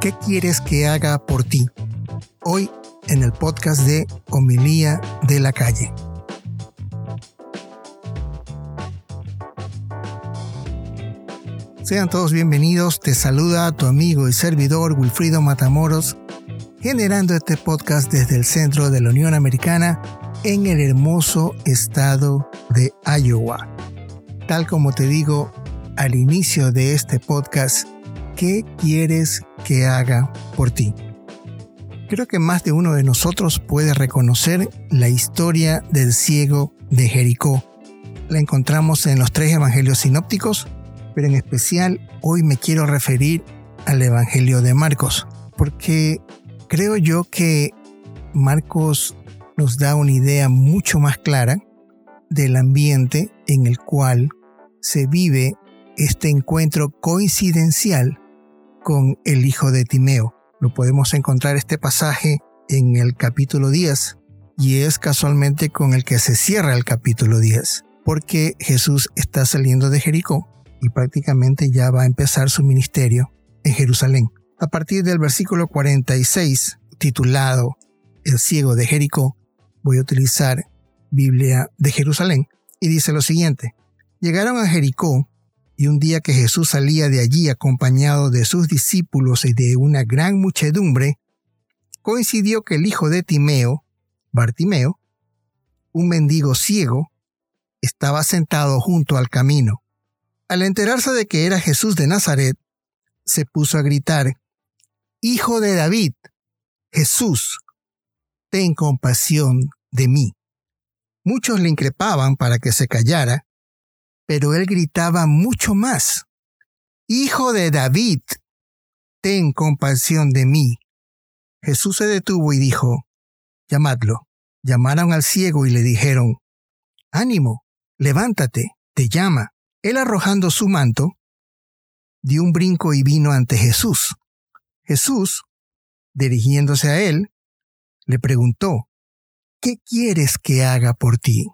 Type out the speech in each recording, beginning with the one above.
¿Qué quieres que haga por ti? Hoy en el podcast de Homilía de la Calle. Sean todos bienvenidos, te saluda tu amigo y servidor Wilfrido Matamoros, generando este podcast desde el centro de la Unión Americana en el hermoso estado de Iowa. Tal como te digo al inicio de este podcast, ¿qué quieres que haga por ti? Creo que más de uno de nosotros puede reconocer la historia del ciego de Jericó. La encontramos en los tres evangelios sinópticos, pero en especial hoy me quiero referir al evangelio de Marcos, porque creo yo que Marcos nos da una idea mucho más clara del ambiente en el cual se vive este encuentro coincidencial con el hijo de Timeo. Lo podemos encontrar este pasaje en el capítulo 10 y es casualmente con el que se cierra el capítulo 10, porque Jesús está saliendo de Jericó y prácticamente ya va a empezar su ministerio en Jerusalén. A partir del versículo 46, titulado El ciego de Jericó, voy a utilizar Biblia de Jerusalén y dice lo siguiente. Llegaron a Jericó y un día que Jesús salía de allí acompañado de sus discípulos y de una gran muchedumbre, coincidió que el hijo de Timeo, Bartimeo, un mendigo ciego, estaba sentado junto al camino. Al enterarse de que era Jesús de Nazaret, se puso a gritar, Hijo de David, Jesús, ten compasión de mí. Muchos le increpaban para que se callara, pero él gritaba mucho más. Hijo de David, ten compasión de mí. Jesús se detuvo y dijo, llamadlo. Llamaron al ciego y le dijeron, ánimo, levántate, te llama. Él arrojando su manto, dio un brinco y vino ante Jesús. Jesús, dirigiéndose a él, le preguntó, ¿qué quieres que haga por ti?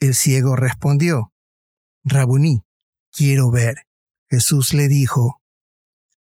El ciego respondió, Rabuní, quiero ver. Jesús le dijo,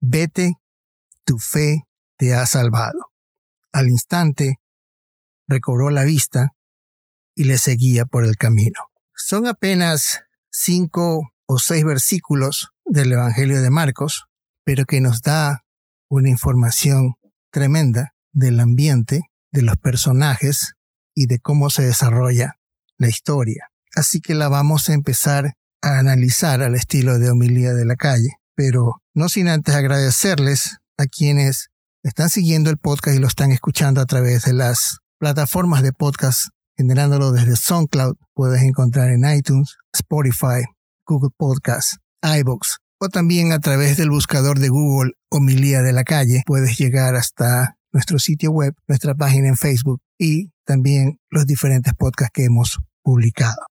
vete, tu fe te ha salvado. Al instante, recobró la vista y le seguía por el camino. Son apenas cinco o seis versículos del Evangelio de Marcos, pero que nos da una información tremenda del ambiente, de los personajes y de cómo se desarrolla la historia. Así que la vamos a empezar a analizar al estilo de homilía de la calle, pero no sin antes agradecerles a quienes están siguiendo el podcast y lo están escuchando a través de las plataformas de podcast, generándolo desde SoundCloud, puedes encontrar en iTunes, Spotify, Google Podcasts, iBox o también a través del buscador de Google Homilía de la Calle puedes llegar hasta nuestro sitio web, nuestra página en Facebook y también los diferentes podcasts que hemos publicado.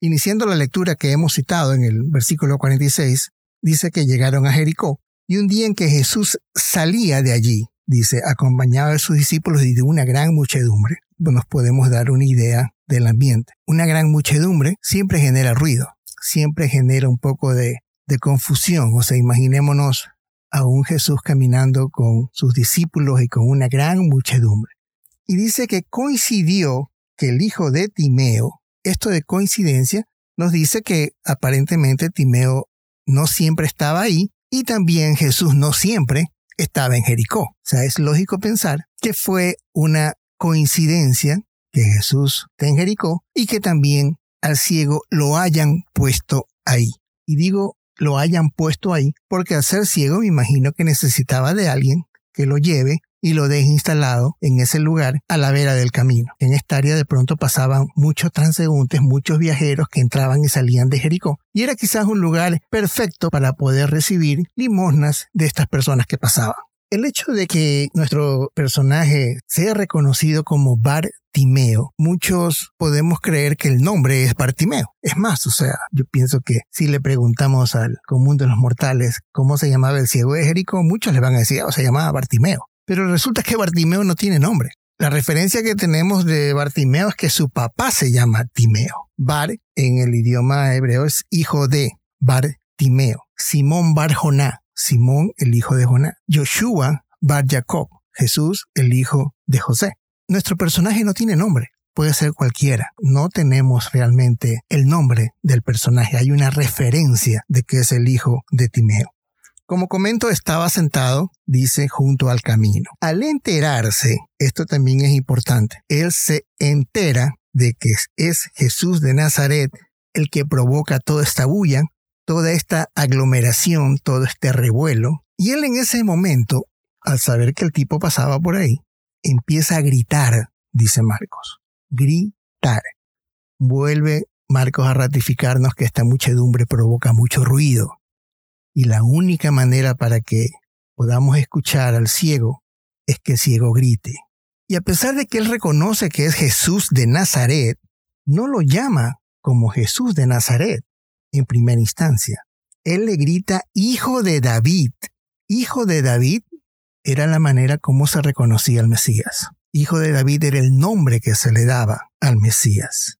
Iniciando la lectura que hemos citado en el versículo 46, dice que llegaron a Jericó y un día en que Jesús salía de allí, dice, acompañado de sus discípulos y de una gran muchedumbre, nos podemos dar una idea del ambiente. Una gran muchedumbre siempre genera ruido, siempre genera un poco de, de confusión, o sea, imaginémonos a un Jesús caminando con sus discípulos y con una gran muchedumbre. Y dice que coincidió que el hijo de Timeo, esto de coincidencia nos dice que aparentemente Timeo no siempre estaba ahí y también Jesús no siempre estaba en Jericó. O sea, es lógico pensar que fue una coincidencia que Jesús esté en Jericó y que también al ciego lo hayan puesto ahí. Y digo lo hayan puesto ahí porque al ser ciego me imagino que necesitaba de alguien que lo lleve y lo deje instalado en ese lugar a la vera del camino. En esta área de pronto pasaban muchos transeúntes, muchos viajeros que entraban y salían de Jericó. Y era quizás un lugar perfecto para poder recibir limosnas de estas personas que pasaban. El hecho de que nuestro personaje sea reconocido como Bartimeo, muchos podemos creer que el nombre es Bartimeo. Es más, o sea, yo pienso que si le preguntamos al común de los mortales cómo se llamaba el ciego de Jericó, muchos le van a decir, o oh, se llamaba Bartimeo. Pero resulta que Bartimeo no tiene nombre. La referencia que tenemos de Bartimeo es que su papá se llama Timeo. Bar en el idioma hebreo es hijo de Bartimeo. Simón Barjoná Simón el hijo de Jonás, Joshua Bar Jacob, Jesús el hijo de José. Nuestro personaje no tiene nombre, puede ser cualquiera. No tenemos realmente el nombre del personaje, hay una referencia de que es el hijo de Timeo. Como comento, estaba sentado, dice, junto al camino. Al enterarse, esto también es importante, él se entera de que es Jesús de Nazaret el que provoca toda esta bulla, toda esta aglomeración, todo este revuelo. Y él en ese momento, al saber que el tipo pasaba por ahí, empieza a gritar, dice Marcos. Gritar. Vuelve Marcos a ratificarnos que esta muchedumbre provoca mucho ruido. Y la única manera para que podamos escuchar al ciego es que el ciego grite. Y a pesar de que él reconoce que es Jesús de Nazaret, no lo llama como Jesús de Nazaret en primera instancia. Él le grita Hijo de David. Hijo de David era la manera como se reconocía al Mesías. Hijo de David era el nombre que se le daba al Mesías.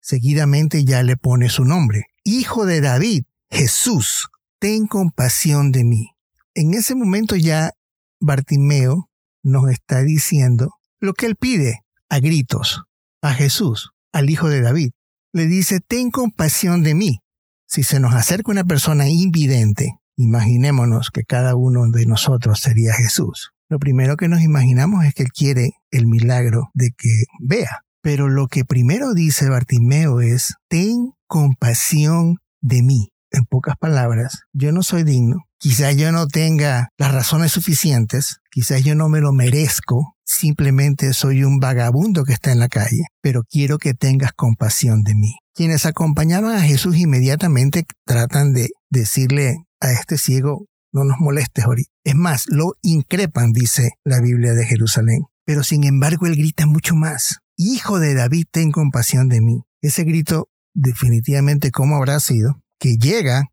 Seguidamente ya le pone su nombre. Hijo de David, Jesús, ten compasión de mí. En ese momento ya Bartimeo nos está diciendo lo que él pide a gritos a Jesús, al Hijo de David. Le dice, ten compasión de mí. Si se nos acerca una persona invidente, imaginémonos que cada uno de nosotros sería Jesús. Lo primero que nos imaginamos es que él quiere el milagro de que vea. Pero lo que primero dice Bartimeo es, ten compasión de mí. En pocas palabras, yo no soy digno, quizás yo no tenga las razones suficientes, quizás yo no me lo merezco, simplemente soy un vagabundo que está en la calle, pero quiero que tengas compasión de mí. Quienes acompañaban a Jesús inmediatamente tratan de decirle a este ciego, no nos molestes ahorita. Es más, lo increpan, dice la Biblia de Jerusalén. Pero sin embargo, él grita mucho más. Hijo de David, ten compasión de mí. Ese grito, definitivamente, ¿cómo habrá sido? Que llega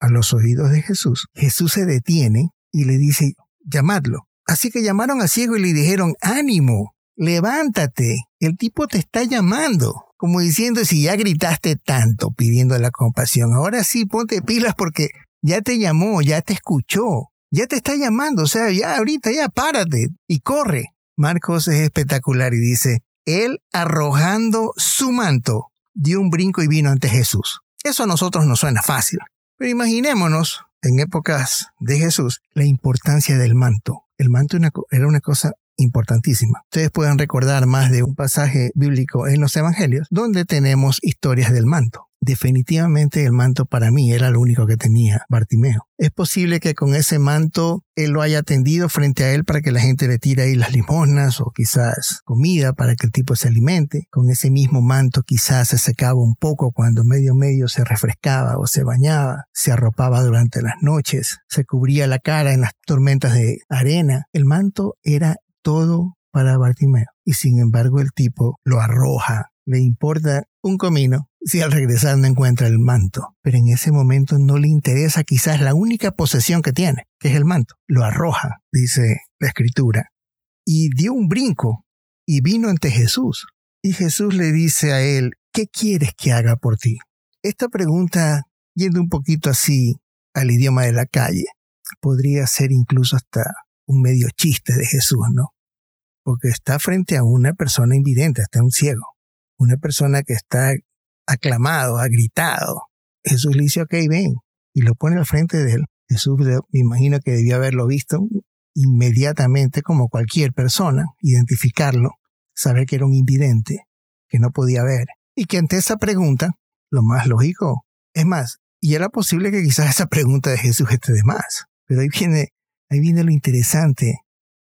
a los oídos de Jesús, Jesús se detiene y le dice, llamadlo. Así que llamaron al ciego y le dijeron, ánimo, levántate, el tipo te está llamando. Como diciendo, si ya gritaste tanto pidiendo la compasión, ahora sí ponte pilas porque ya te llamó, ya te escuchó, ya te está llamando, o sea, ya ahorita ya párate y corre. Marcos es espectacular y dice, él arrojando su manto, dio un brinco y vino ante Jesús. Eso a nosotros nos suena fácil, pero imaginémonos en épocas de Jesús la importancia del manto. El manto era una cosa importantísima. Ustedes pueden recordar más de un pasaje bíblico en los Evangelios donde tenemos historias del manto. Definitivamente el manto para mí era lo único que tenía Bartimeo. Es posible que con ese manto él lo haya tendido frente a él para que la gente le tire ahí las limosnas o quizás comida para que el tipo se alimente. Con ese mismo manto quizás se secaba un poco cuando medio medio se refrescaba o se bañaba, se arropaba durante las noches, se cubría la cara en las tormentas de arena. El manto era todo para Bartimeo y sin embargo el tipo lo arroja. Le importa un comino si al regresar no encuentra el manto. Pero en ese momento no le interesa quizás la única posesión que tiene, que es el manto. Lo arroja, dice la escritura. Y dio un brinco y vino ante Jesús. Y Jesús le dice a él, ¿qué quieres que haga por ti? Esta pregunta, yendo un poquito así al idioma de la calle, podría ser incluso hasta un medio chiste de Jesús, ¿no? Porque está frente a una persona invidente, hasta un ciego una persona que está aclamado, ha gritado. Jesús le dice, ok, ven, y lo pone al frente de él. Jesús me imagino que debió haberlo visto inmediatamente como cualquier persona, identificarlo, saber que era un invidente, que no podía ver, y que ante esa pregunta, lo más lógico, es más, y era posible que quizás esa pregunta de Jesús esté de más, pero ahí viene, ahí viene lo interesante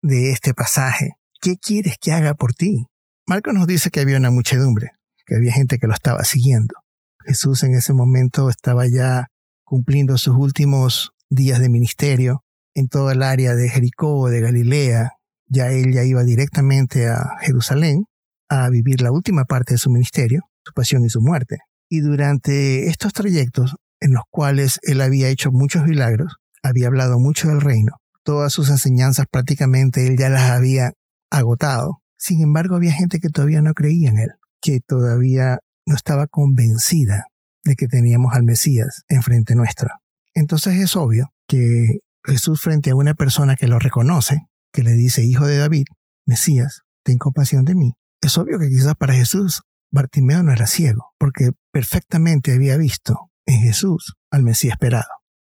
de este pasaje. ¿Qué quieres que haga por ti? Marcos nos dice que había una muchedumbre, que había gente que lo estaba siguiendo. Jesús en ese momento estaba ya cumpliendo sus últimos días de ministerio en toda el área de Jericó, de Galilea. Ya él ya iba directamente a Jerusalén a vivir la última parte de su ministerio, su pasión y su muerte. Y durante estos trayectos en los cuales él había hecho muchos milagros, había hablado mucho del reino, todas sus enseñanzas prácticamente él ya las había agotado, sin embargo, había gente que todavía no creía en él, que todavía no estaba convencida de que teníamos al Mesías enfrente nuestra. Entonces es obvio que Jesús frente a una persona que lo reconoce, que le dice, hijo de David, Mesías, ten compasión de mí. Es obvio que quizás para Jesús Bartimeo no era ciego, porque perfectamente había visto en Jesús al Mesías esperado.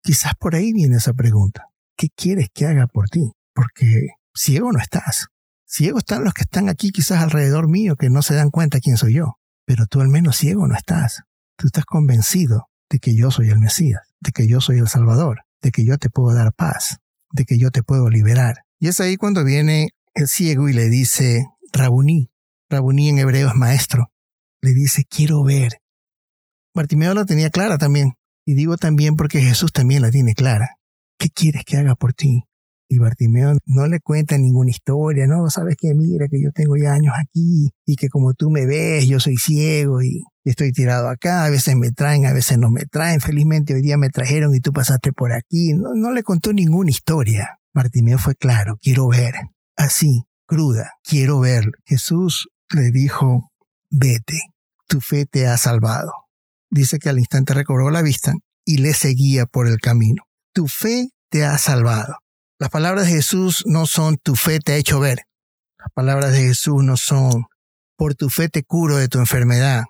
Quizás por ahí viene esa pregunta. ¿Qué quieres que haga por ti? Porque ciego no estás. Ciego están los que están aquí quizás alrededor mío que no se dan cuenta quién soy yo. Pero tú al menos ciego no estás. Tú estás convencido de que yo soy el Mesías, de que yo soy el Salvador, de que yo te puedo dar paz, de que yo te puedo liberar. Y es ahí cuando viene el ciego y le dice, Rabuní. Rabuní en hebreo es maestro. Le dice, quiero ver. Bartimeo la tenía clara también. Y digo también porque Jesús también la tiene clara. ¿Qué quieres que haga por ti? Y Bartimeo no le cuenta ninguna historia, no, sabes que mira que yo tengo ya años aquí y que como tú me ves, yo soy ciego y estoy tirado acá, a veces me traen, a veces no me traen, felizmente hoy día me trajeron y tú pasaste por aquí. No, no le contó ninguna historia. Bartimeo fue claro, quiero ver, así, cruda, quiero ver. Jesús le dijo, vete, tu fe te ha salvado. Dice que al instante recobró la vista y le seguía por el camino. Tu fe te ha salvado. Las palabras de Jesús no son tu fe te ha hecho ver. Las palabras de Jesús no son por tu fe te curo de tu enfermedad.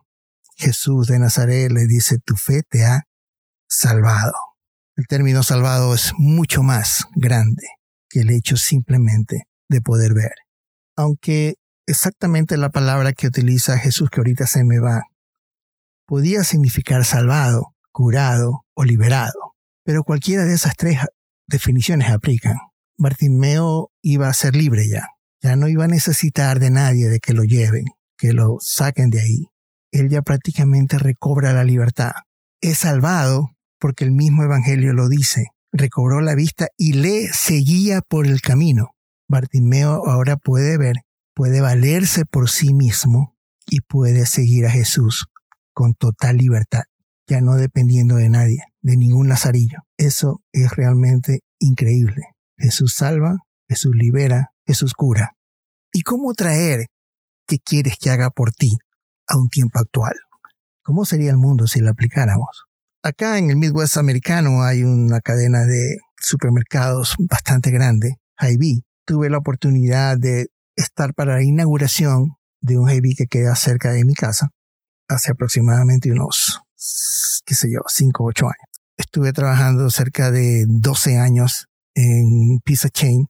Jesús de Nazaret le dice tu fe te ha salvado. El término salvado es mucho más grande que el hecho simplemente de poder ver. Aunque exactamente la palabra que utiliza Jesús, que ahorita se me va, podía significar salvado, curado o liberado. Pero cualquiera de esas tres definiciones aplican. Bartimeo iba a ser libre ya. Ya no iba a necesitar de nadie de que lo lleven, que lo saquen de ahí. Él ya prácticamente recobra la libertad. Es salvado porque el mismo Evangelio lo dice. Recobró la vista y le seguía por el camino. Bartimeo ahora puede ver, puede valerse por sí mismo y puede seguir a Jesús con total libertad, ya no dependiendo de nadie de ningún lazarillo. Eso es realmente increíble. Jesús salva, Jesús libera, Jesús cura. ¿Y cómo traer qué quieres que haga por ti a un tiempo actual? ¿Cómo sería el mundo si lo aplicáramos? Acá en el Midwest americano hay una cadena de supermercados bastante grande, Hy-Vee. Tuve la oportunidad de estar para la inauguración de un Hy-Vee que queda cerca de mi casa hace aproximadamente unos, qué sé yo, 5 o 8 años estuve trabajando cerca de 12 años en Pizza Chain,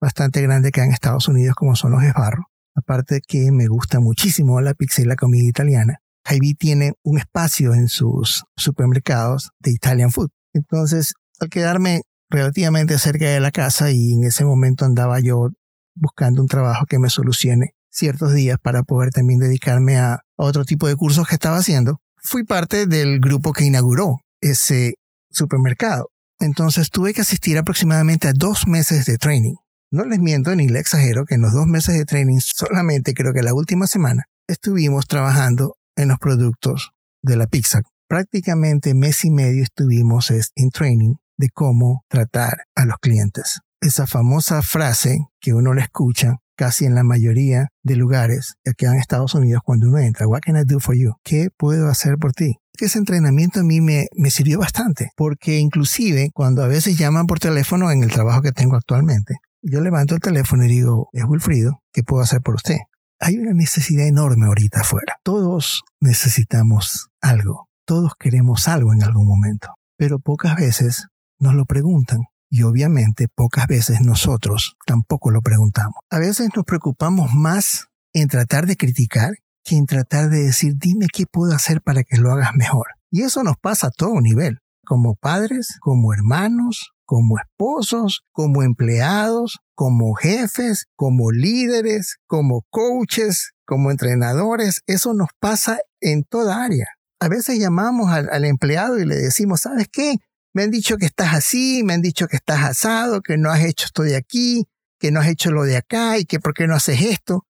bastante grande que en Estados Unidos como son los Esbarros. Aparte que me gusta muchísimo la pizza y la comida italiana. Hy-Vee tiene un espacio en sus supermercados de Italian food. Entonces, al quedarme relativamente cerca de la casa y en ese momento andaba yo buscando un trabajo que me solucione ciertos días para poder también dedicarme a otro tipo de cursos que estaba haciendo, fui parte del grupo que inauguró ese supermercado. Entonces tuve que asistir aproximadamente a dos meses de training. No les miento ni les exagero que en los dos meses de training, solamente creo que la última semana, estuvimos trabajando en los productos de la pizza. Prácticamente mes y medio estuvimos en training de cómo tratar a los clientes. Esa famosa frase que uno le escucha casi en la mayoría de lugares aquí en Estados Unidos cuando uno entra, What can I do for you? ¿Qué puedo hacer por ti? Ese entrenamiento a mí me, me sirvió bastante, porque inclusive cuando a veces llaman por teléfono en el trabajo que tengo actualmente, yo levanto el teléfono y digo, es Wilfrido, ¿qué puedo hacer por usted? Hay una necesidad enorme ahorita afuera. Todos necesitamos algo, todos queremos algo en algún momento, pero pocas veces nos lo preguntan. Y obviamente pocas veces nosotros tampoco lo preguntamos. A veces nos preocupamos más en tratar de criticar que en tratar de decir, dime qué puedo hacer para que lo hagas mejor. Y eso nos pasa a todo nivel, como padres, como hermanos, como esposos, como empleados, como jefes, como líderes, como coaches, como entrenadores. Eso nos pasa en toda área. A veces llamamos al, al empleado y le decimos, ¿sabes qué? Me han dicho que estás así, me han dicho que estás asado, que no has hecho esto de aquí, que no has hecho lo de acá y que por qué no haces esto.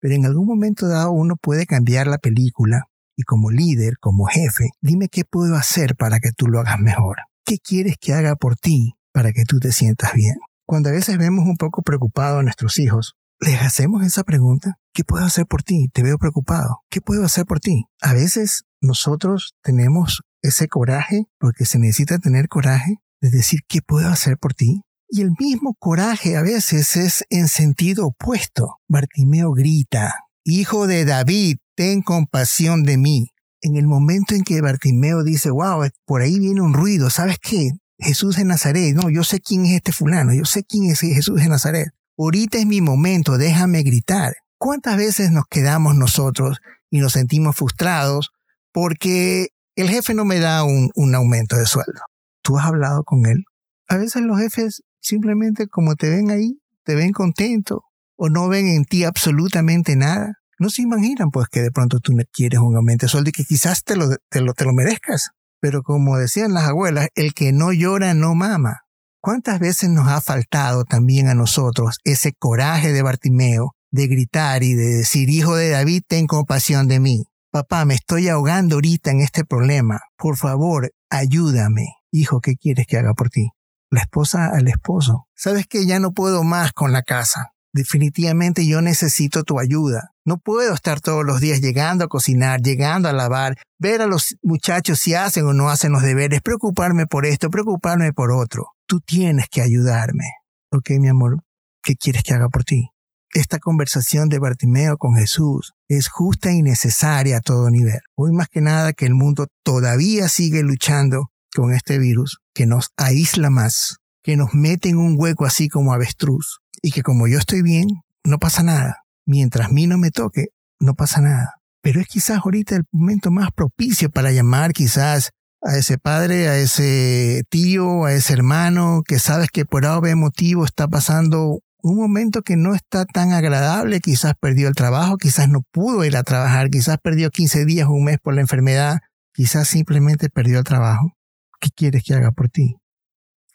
Pero en algún momento dado uno puede cambiar la película y como líder, como jefe, dime qué puedo hacer para que tú lo hagas mejor. ¿Qué quieres que haga por ti para que tú te sientas bien? Cuando a veces vemos un poco preocupado a nuestros hijos, les hacemos esa pregunta. ¿Qué puedo hacer por ti? Te veo preocupado. ¿Qué puedo hacer por ti? A veces nosotros tenemos ese coraje, porque se necesita tener coraje de decir qué puedo hacer por ti. Y el mismo coraje a veces es en sentido opuesto. Bartimeo grita, Hijo de David, ten compasión de mí. En el momento en que Bartimeo dice, wow, por ahí viene un ruido, ¿sabes qué? Jesús de Nazaret, no, yo sé quién es este fulano, yo sé quién es Jesús de Nazaret. Ahorita es mi momento, déjame gritar. ¿Cuántas veces nos quedamos nosotros y nos sentimos frustrados porque el jefe no me da un, un aumento de sueldo? ¿Tú has hablado con él? A veces los jefes simplemente como te ven ahí, te ven contento o no ven en ti absolutamente nada. No se imaginan pues que de pronto tú quieres un aumento de sueldo y que quizás te lo, te lo, te lo merezcas. Pero como decían las abuelas, el que no llora no mama. ¿Cuántas veces nos ha faltado también a nosotros ese coraje de Bartimeo de gritar y de decir, hijo de David, ten compasión de mí? Papá, me estoy ahogando ahorita en este problema. Por favor, ayúdame. Hijo, ¿qué quieres que haga por ti? La esposa al esposo. Sabes que ya no puedo más con la casa. Definitivamente yo necesito tu ayuda. No puedo estar todos los días llegando a cocinar, llegando a lavar, ver a los muchachos si hacen o no hacen los deberes, preocuparme por esto, preocuparme por otro. Tú tienes que ayudarme. Ok, mi amor, ¿qué quieres que haga por ti? Esta conversación de Bartimeo con Jesús es justa y necesaria a todo nivel. Hoy más que nada que el mundo todavía sigue luchando con este virus, que nos aísla más, que nos mete en un hueco así como avestruz, y que como yo estoy bien, no pasa nada. Mientras a mí no me toque, no pasa nada. Pero es quizás ahorita el momento más propicio para llamar quizás a ese padre, a ese tío, a ese hermano que sabes que por algún motivo está pasando un momento que no está tan agradable, quizás perdió el trabajo, quizás no pudo ir a trabajar, quizás perdió 15 días o un mes por la enfermedad, quizás simplemente perdió el trabajo. ¿Qué quieres que haga por ti?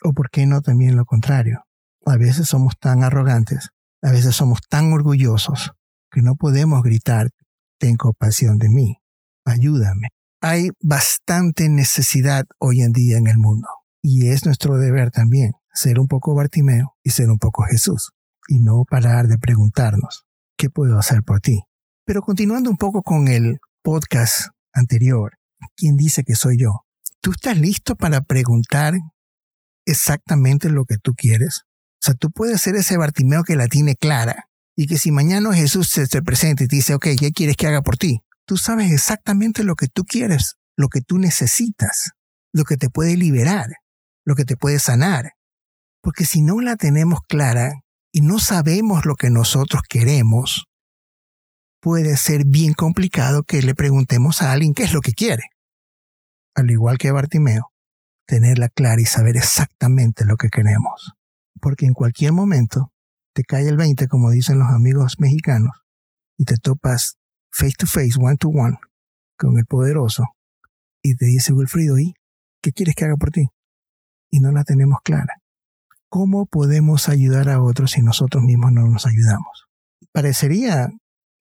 ¿O por qué no también lo contrario? A veces somos tan arrogantes, a veces somos tan orgullosos que no podemos gritar, ten compasión de mí, ayúdame. Hay bastante necesidad hoy en día en el mundo y es nuestro deber también ser un poco Bartimeo y ser un poco Jesús y no parar de preguntarnos, ¿qué puedo hacer por ti? Pero continuando un poco con el podcast anterior, ¿quién dice que soy yo? ¿Tú estás listo para preguntar exactamente lo que tú quieres? O sea, tú puedes ser ese Bartimeo que la tiene clara y que si mañana Jesús se te presenta y te dice, ok, ¿qué quieres que haga por ti? Tú sabes exactamente lo que tú quieres, lo que tú necesitas, lo que te puede liberar, lo que te puede sanar. Porque si no la tenemos clara y no sabemos lo que nosotros queremos, puede ser bien complicado que le preguntemos a alguien qué es lo que quiere. Al igual que Bartimeo, tenerla clara y saber exactamente lo que queremos porque en cualquier momento te cae el 20, como dicen los amigos mexicanos, y te topas face to face, one to one, con el poderoso, y te dice Wilfrido, ¿y qué quieres que haga por ti? Y no la tenemos clara. ¿Cómo podemos ayudar a otros si nosotros mismos no nos ayudamos? Parecería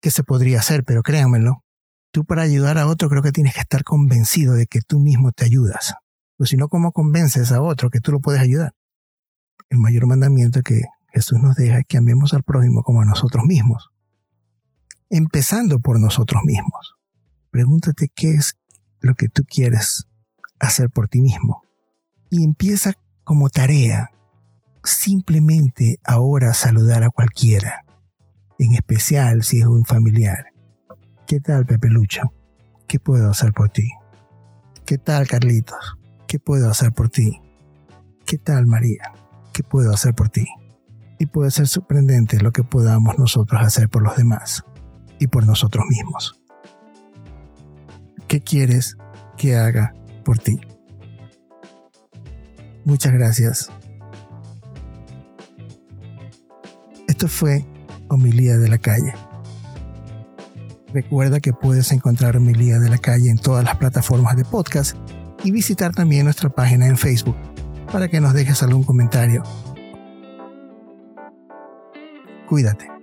que se podría hacer, pero créanmelo, tú para ayudar a otro creo que tienes que estar convencido de que tú mismo te ayudas. Pues si no, ¿cómo convences a otro que tú lo puedes ayudar? el mayor mandamiento que Jesús nos deja es que amemos al prójimo como a nosotros mismos. Empezando por nosotros mismos. Pregúntate qué es lo que tú quieres hacer por ti mismo. Y empieza como tarea simplemente ahora saludar a cualquiera, en especial si es un familiar. ¿Qué tal, Pepe Lucho? ¿Qué puedo hacer por ti? ¿Qué tal, Carlitos? ¿Qué puedo hacer por ti? ¿Qué tal, María? ¿qué puedo hacer por ti? Y puede ser sorprendente lo que podamos nosotros hacer por los demás y por nosotros mismos. ¿Qué quieres que haga por ti? Muchas gracias. Fue Homilía de la Calle. Recuerda que puedes encontrar Homilía de la Calle en todas las plataformas de podcast y visitar también nuestra página en Facebook para que nos dejes algún comentario. Cuídate.